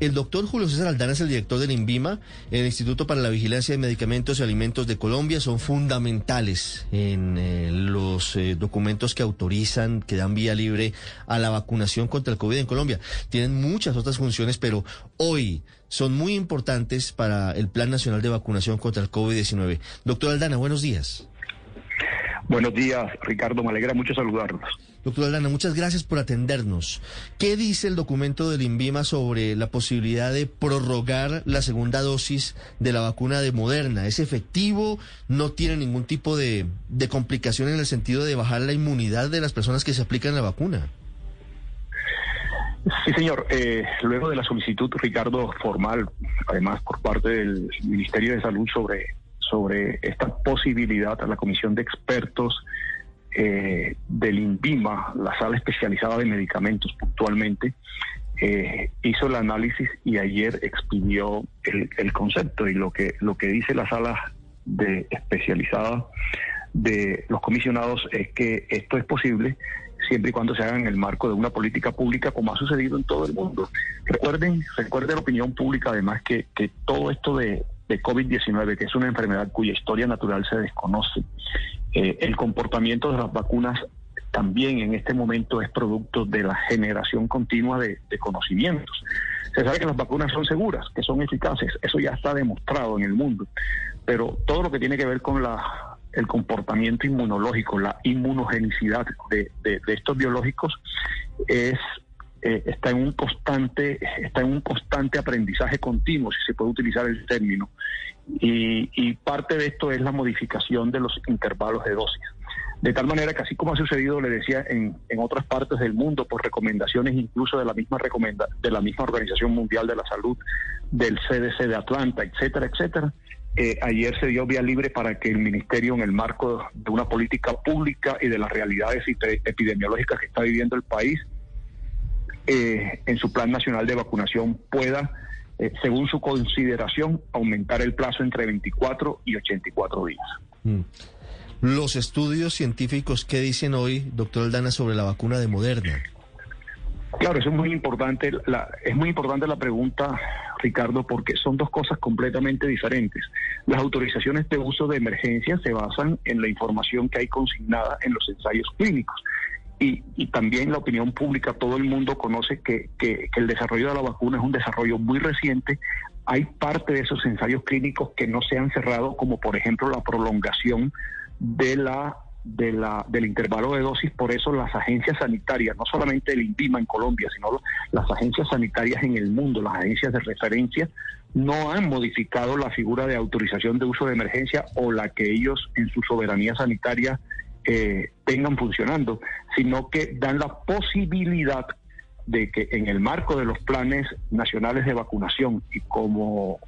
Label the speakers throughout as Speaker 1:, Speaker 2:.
Speaker 1: El doctor Julio César Aldana es el director del INVIMA, el Instituto para la Vigilancia de Medicamentos y Alimentos de Colombia. Son fundamentales en eh, los eh, documentos que autorizan, que dan vía libre a la vacunación contra el COVID en Colombia. Tienen muchas otras funciones, pero hoy son muy importantes para el Plan Nacional de Vacunación contra el COVID-19. Doctor Aldana, buenos días.
Speaker 2: Buenos días, Ricardo. Me alegra mucho saludarlos.
Speaker 1: Doctor Aldana, muchas gracias por atendernos. ¿Qué dice el documento del INVIMA sobre la posibilidad de prorrogar la segunda dosis de la vacuna de Moderna? ¿Es efectivo? ¿No tiene ningún tipo de, complicación en el sentido de bajar la inmunidad de las personas que se aplican la vacuna?
Speaker 2: Sí, señor. Eh, luego de la solicitud, Ricardo, formal, además por parte del Ministerio de Salud sobre, sobre esta posibilidad a la Comisión de Expertos eh, del INVIMA, la sala especializada de medicamentos puntualmente, eh, hizo el análisis y ayer expidió el, concepto y lo que, lo que dice la sala de especializada de los comisionados es que esto es posible siempre y cuando se haga en el marco de una política pública como ha sucedido en todo el mundo. Recuerden, recuerden la opinión pública además que, que todo esto de, de COVID-19, que es una enfermedad cuya historia natural se desconoce, eh, el comportamiento de las vacunas también en este momento es producto de la generación continua de, conocimientos. Se sabe que las vacunas son seguras, que son eficaces, eso ya está demostrado en el mundo, pero todo lo que tiene que ver con la, el comportamiento inmunológico, la inmunogenicidad de, estos biológicos es eh, está en un constante está en un constante aprendizaje continuo si se puede utilizar el término y, parte de esto es la modificación de los intervalos de dosis. De tal manera que así como ha sucedido, le decía, en, otras partes del mundo, por recomendaciones incluso de la misma recomenda, de la misma Organización Mundial de la Salud, del CDC de Atlanta, etcétera, etcétera, eh, ayer se dio vía libre para que el Ministerio, en el marco de una política pública y de las realidades epidemiológicas que está viviendo el país, eh, en su Plan Nacional de Vacunación pueda eh, según su consideración, aumentar el plazo entre 24 y 84 días. Mm.
Speaker 1: Los estudios científicos, ¿qué dicen hoy, doctor Aldana, sobre la vacuna de Moderna?
Speaker 2: Claro, eso es muy importante. La, es muy importante la pregunta, Ricardo, porque son dos cosas completamente diferentes. Las autorizaciones de uso de emergencia se basan en la información que hay consignada en los ensayos clínicos y, también la opinión pública, todo el mundo conoce que, el desarrollo de la vacuna es un desarrollo muy reciente. Hay parte de esos ensayos clínicos que no se han cerrado, como por ejemplo la prolongación de la, de la, del intervalo de dosis. Por eso las agencias sanitarias, no solamente el INVIMA en Colombia, sino las agencias sanitarias en el mundo, las agencias de referencia, no han modificado la figura de autorización de uso de emergencia o la que ellos en su soberanía sanitaria eh, tengan funcionando, sino que dan la posibilidad de que en el marco de los planes nacionales de vacunación y como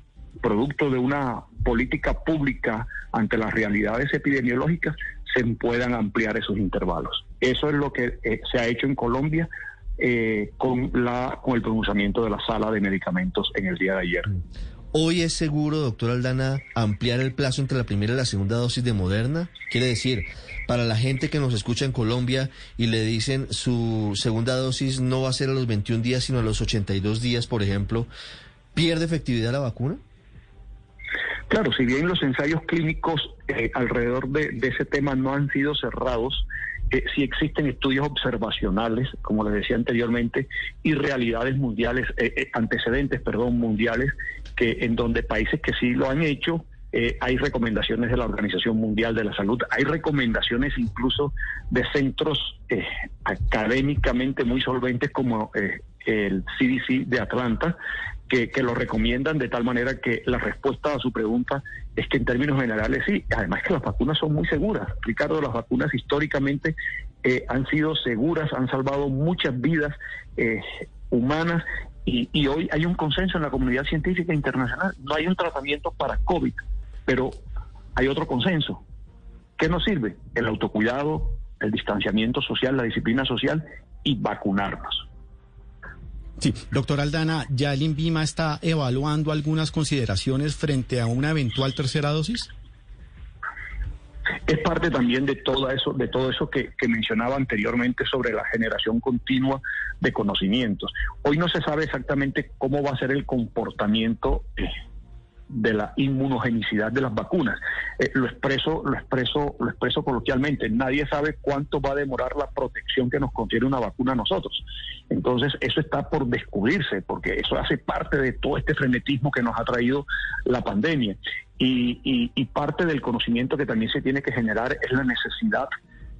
Speaker 2: producto de una política pública ante las realidades epidemiológicas se puedan ampliar esos intervalos. Eso es lo que eh, se ha hecho en Colombia eh, con, la, con el pronunciamiento de la sala de medicamentos en el día de ayer.
Speaker 1: ¿Hoy es seguro, doctor Aldana, ampliar el plazo entre la primera y la segunda dosis de Moderna? Quiere decir, para la gente que nos escucha en Colombia y le dicen su segunda dosis no va a ser a los 21 días, sino a los 82 días, por ejemplo, ¿pierde efectividad la vacuna?
Speaker 2: Claro, si bien los ensayos clínicos eh, alrededor de, ese tema no han sido cerrados, eh, sí existen estudios observacionales, como les decía anteriormente, y realidades mundiales, eh, antecedentes, perdón, mundiales que en donde países que sí lo han hecho, eh, hay recomendaciones de la Organización Mundial de la Salud, hay recomendaciones incluso de centros eh, académicamente muy solventes como eh, el CDC de Atlanta, que, lo recomiendan de tal manera que la respuesta a su pregunta es que en términos generales sí, además que las vacunas son muy seguras. Ricardo, las vacunas históricamente han sido seguras, han salvado muchas vidas humanas y, hoy hay un consenso en la comunidad científica internacional. No hay un tratamiento para COVID, pero hay otro consenso. ¿Qué nos sirve? El autocuidado, el distanciamiento social, la disciplina social y vacunarnos.
Speaker 1: Sí, doctor Aldana, ¿ya el INVIMA está evaluando algunas consideraciones frente a una eventual tercera dosis?
Speaker 2: es parte también de todo eso, de todo eso que, mencionaba anteriormente sobre la generación continua de conocimientos. Hoy no se sabe exactamente cómo va a ser el comportamiento eh, de la inmunogenicidad de las vacunas. Eh, lo expreso, lo expreso, lo expreso coloquialmente. Nadie sabe cuánto va a demorar la protección que nos confiere una vacuna a nosotros. Entonces, eso está por descubrirse, porque eso hace parte de todo este frenetismo que nos ha traído la pandemia. Y, parte del conocimiento que también se tiene que generar es la necesidad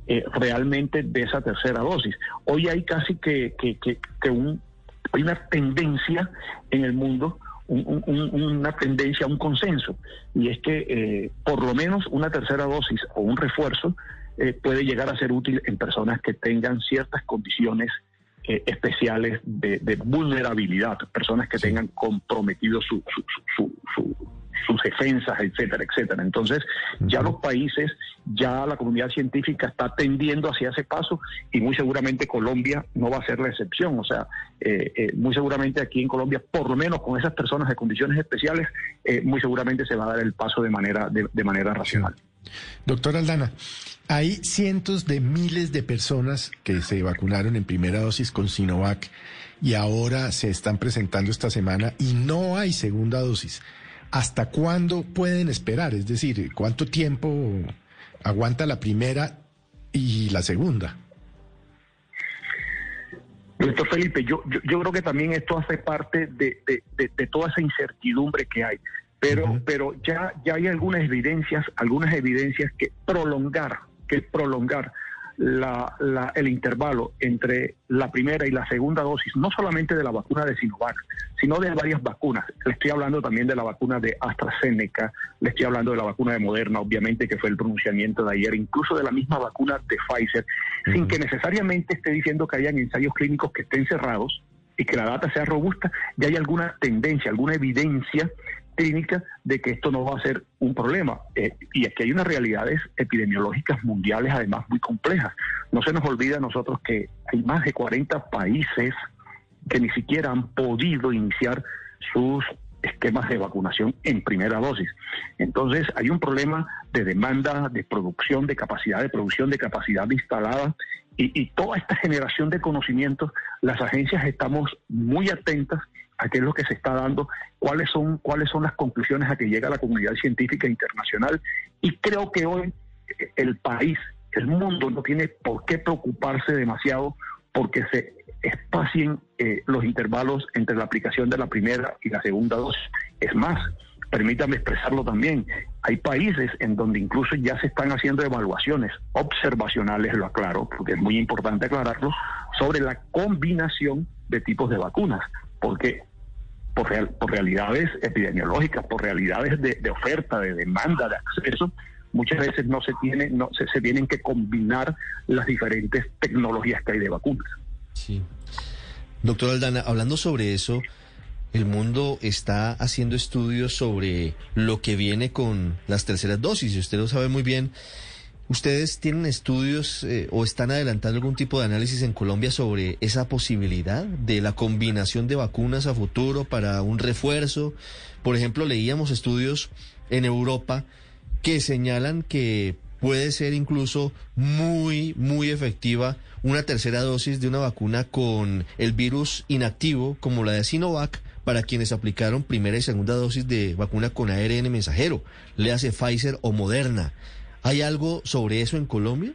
Speaker 2: eh, realmente de esa tercera dosis. Hoy hay casi que, que, que, un, hay una tendencia en el mundo una tendencia, un consenso, y es que eh, por lo menos una tercera dosis o un refuerzo eh, puede llegar a ser útil en personas que tengan ciertas condiciones especiales de, vulnerabilidad, personas que tengan comprometido su, su, su, sus defensas, etcétera, etcétera. Entonces, ya los países, ya la comunidad científica está tendiendo hacia ese paso y muy seguramente Colombia no va a ser la excepción. O sea, eh, eh, muy seguramente aquí en Colombia, por lo menos con esas personas de condiciones especiales, eh, muy seguramente se va a dar el paso de manera, de, manera racional.
Speaker 3: Doctor Aldana, hay cientos de miles de personas que se vacunaron en primera dosis con Sinovac y ahora se están presentando esta semana y no hay segunda dosis. ¿hasta cuándo pueden esperar? Es decir, ¿cuánto tiempo aguanta la primera y la segunda?
Speaker 2: Doctor Felipe, yo, yo, creo que también esto hace parte de, toda esa incertidumbre que hay, pero, pero ya, ya hay algunas evidencias, algunas evidencias que prolongar, que prolongar la, la, el intervalo entre la primera y la segunda dosis, no solamente de la vacuna de Sinovac, sino de varias vacunas. Le estoy hablando también de la vacuna de AstraZeneca, le estoy hablando de la vacuna de Moderna, obviamente, que fue el pronunciamiento de ayer, incluso de la misma vacuna de Pfizer, sin que necesariamente esté diciendo que hayan ensayos clínicos que estén cerrados y que la data sea robusta, ya hay alguna tendencia, alguna evidencia clínica de que esto no va a ser un problema. Eh, y que hay unas realidades epidemiológicas mundiales además muy complejas. No se nos olvida a nosotros que hay más de 40 países que ni siquiera han podido iniciar sus esquemas de vacunación en primera dosis. Entonces hay un problema de demanda, de producción, de capacidad de producción, de capacidad instalada y toda esta generación de conocimientos, las agencias estamos muy atentas a qué es lo que se está dando, cuáles son, cuáles son las conclusiones a que llega la comunidad científica internacional. Y creo que hoy el país, el mundo no tiene por qué preocuparse demasiado porque se espacien eh, los intervalos entre la aplicación de la primera y la segunda dosis. Es más, permítame expresarlo también, hay países en donde incluso ya se están haciendo evaluaciones observacionales, lo aclaro, porque es muy importante aclararlo, sobre la combinación de tipos de vacunas, porque por, por realidades epidemiológicas, por realidades de, oferta, de demanda, de acceso, muchas veces no se tiene, no se, se, tienen que combinar las diferentes tecnologías que hay de vacunas.
Speaker 1: Sí. Doctor Aldana, hablando sobre eso, el mundo está haciendo estudios sobre lo que viene con las terceras dosis, y usted lo sabe muy bien. ¿Ustedes tienen estudios eh, o están adelantando algún tipo de análisis en Colombia sobre esa posibilidad de la combinación de vacunas a futuro para un refuerzo? Por ejemplo, leíamos estudios en Europa que señalan que puede ser incluso muy, muy efectiva una tercera dosis de una vacuna con el virus inactivo, como la de Sinovac, para quienes aplicaron primera y segunda dosis de vacuna con ARN mensajero, le hace Pfizer o Moderna. ¿Hay algo sobre eso en Colombia?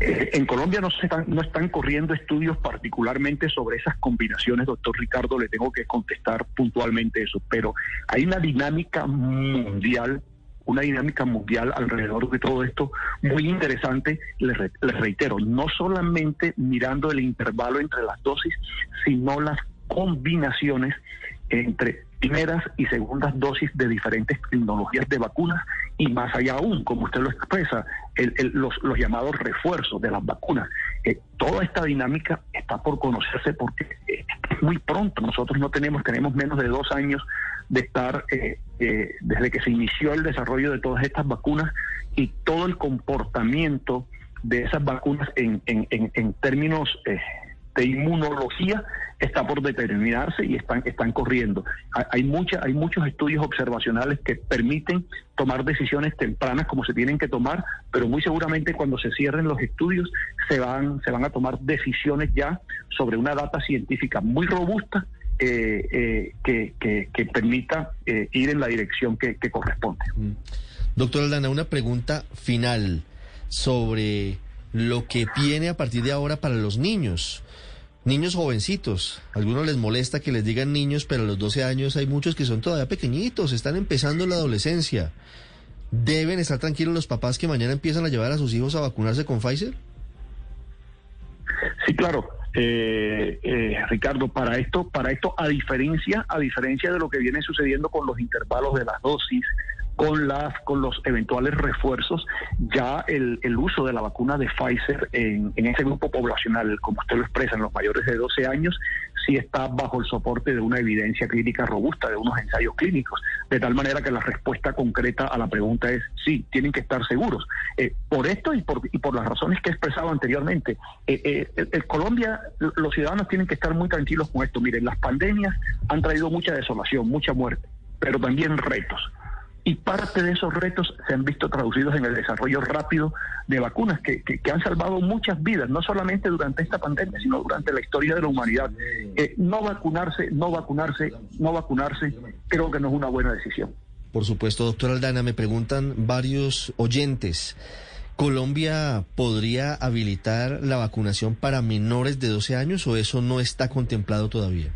Speaker 2: Eh, en Colombia no, se están, no están corriendo estudios particularmente sobre esas combinaciones, doctor Ricardo, le tengo que contestar puntualmente eso, pero hay una dinámica mundial, una dinámica mundial alrededor de todo esto muy interesante, les, les reitero, no solamente mirando el intervalo entre las dosis, sino las combinaciones entre primeras y segundas dosis de diferentes tecnologías de vacunas y más allá aún, como usted lo expresa, los, llamados refuerzos de las vacunas. Eh, toda esta dinámica está por conocerse porque es muy pronto. Nosotros no tenemos, tenemos menos de dos años de estar eh, eh, desde que se inició el desarrollo de todas estas vacunas y todo el comportamiento de esas vacunas en, en, en, en términos de inmunología está por determinarse y están, están corriendo. Hay, mucha, hay muchos estudios observacionales que permiten tomar decisiones tempranas como se tienen que tomar, pero muy seguramente cuando se cierren los estudios se van, se van a tomar decisiones ya sobre una data científica muy robusta eh, eh, que, permita eh, ir en la dirección que, corresponde. Mm.
Speaker 1: Doctor Aldana, una pregunta final sobre lo que viene a partir de ahora para los niños. Niños jovencitos, algunos les molesta que les digan niños, pero a los 12 años hay muchos que son todavía pequeñitos, están empezando la adolescencia. ¿Deben estar tranquilos los papás que mañana empiezan a llevar a sus hijos a vacunarse con Pfizer?
Speaker 2: Sí, claro. Eh, eh, Ricardo, para esto, para esto, a diferencia, a diferencia de lo que viene sucediendo con los intervalos de las dosis, con las con los eventuales refuerzos, ya el, el uso de la vacuna de Pfizer en, en, ese grupo poblacional, como usted lo expresa, en los mayores de 12 años, sí está bajo el soporte de una evidencia clínica robusta, de unos ensayos clínicos, de tal manera que la respuesta concreta a la pregunta es sí, tienen que estar seguros. Eh, por esto y por, y por las razones que he expresado anteriormente, eh, eh, Colombia, los ciudadanos tienen que estar muy tranquilos con esto. Miren, las pandemias han traído mucha desolación, mucha muerte, pero también retos y parte de esos retos se han visto traducidos en el desarrollo rápido de vacunas que, que, han salvado muchas vidas, no solamente durante esta pandemia, sino durante la historia de la humanidad. Eh, no vacunarse, no vacunarse, no vacunarse, creo que no es una buena decisión.
Speaker 1: Por supuesto, doctor Aldana, me preguntan varios oyentes. ¿Colombia podría habilitar la vacunación para menores de 12 años o eso no está contemplado todavía?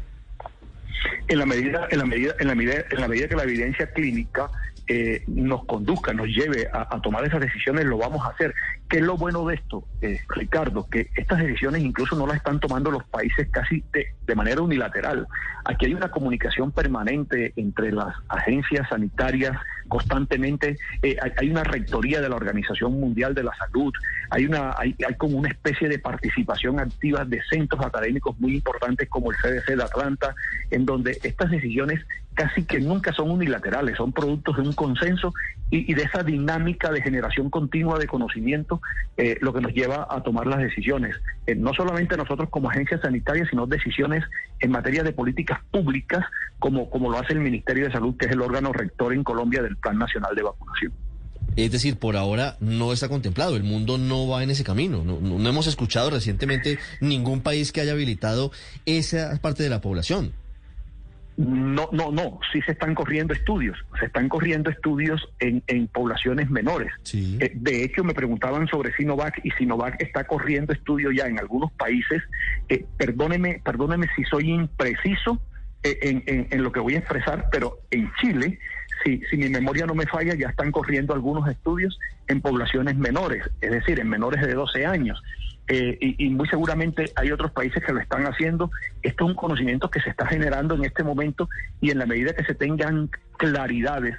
Speaker 2: En la medida, en la medida, en la medida, en la medida que la evidencia clínica eh, nos conduzca, nos lleve a, tomar esas decisiones, lo vamos a hacer. ¿Qué es lo bueno de esto, eh, Ricardo? Que estas decisiones incluso no las están tomando los países casi de, manera unilateral. Aquí hay una comunicación permanente entre las agencias sanitarias, constantemente eh, hay, una rectoría de la Organización Mundial de la Salud, hay una hay, hay, como una especie de participación activa de centros académicos muy importantes como el CDC de Atlanta, en donde estas decisiones casi que nunca son unilaterales, son productos de un consenso y, de esa dinámica de generación continua de conocimiento, eh, lo que nos lleva a tomar las decisiones, eh, no solamente nosotros como agencia sanitaria, sino decisiones en materia de políticas públicas, como, como lo hace el Ministerio de Salud, que es el órgano rector en Colombia del Plan Nacional de Vacunación.
Speaker 1: Es decir, por ahora no está contemplado, el mundo no va en ese camino. No, no, hemos escuchado recientemente ningún país que haya habilitado esa parte de la población.
Speaker 2: No, no, no, sí se están corriendo estudios, se están corriendo estudios en, en poblaciones menores. Eh, de hecho, me preguntaban sobre Sinovac y Sinovac está corriendo estudios ya en algunos países. Eh, perdóneme, perdóneme si soy impreciso eh, en, en, lo que voy a expresar, pero en Chile, si, si mi memoria no me falla, ya están corriendo algunos estudios en poblaciones menores, es decir, en menores de 12 años. Eh, y, muy seguramente hay otros países que lo están haciendo. Esto es un conocimiento que se está generando en este momento y en la medida que se tengan claridades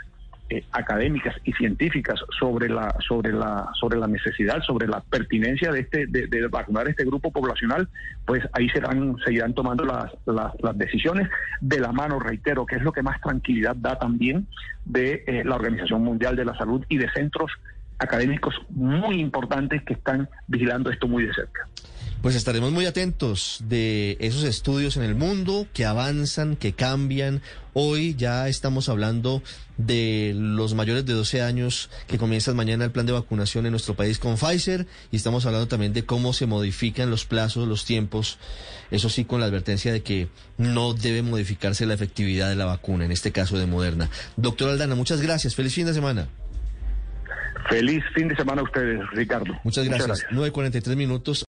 Speaker 2: eh, académicas y científicas sobre la sobre la sobre la necesidad, sobre la pertinencia de este de, vacunar este grupo poblacional, pues ahí serán seguirán tomando las, las, decisiones. De la mano, reitero, que es lo que más tranquilidad da también de eh, la Organización Mundial de la Salud y de centros académicos muy importantes que están vigilando esto muy de cerca.
Speaker 1: Pues estaremos muy atentos de esos estudios en el mundo que avanzan, que cambian. Hoy ya estamos hablando de los mayores de 12 años que comienzan mañana el plan de vacunación en nuestro país con Pfizer y estamos hablando también de cómo se modifican los plazos, los tiempos, eso sí con la advertencia de que no debe modificarse la efectividad de la vacuna, en este caso de Moderna. Doctor Aldana, muchas gracias. Feliz fin de semana.
Speaker 2: Feliz fin de semana a ustedes, Ricardo.
Speaker 1: Muchas gracias. Muchas gracias. 9.43 minutos.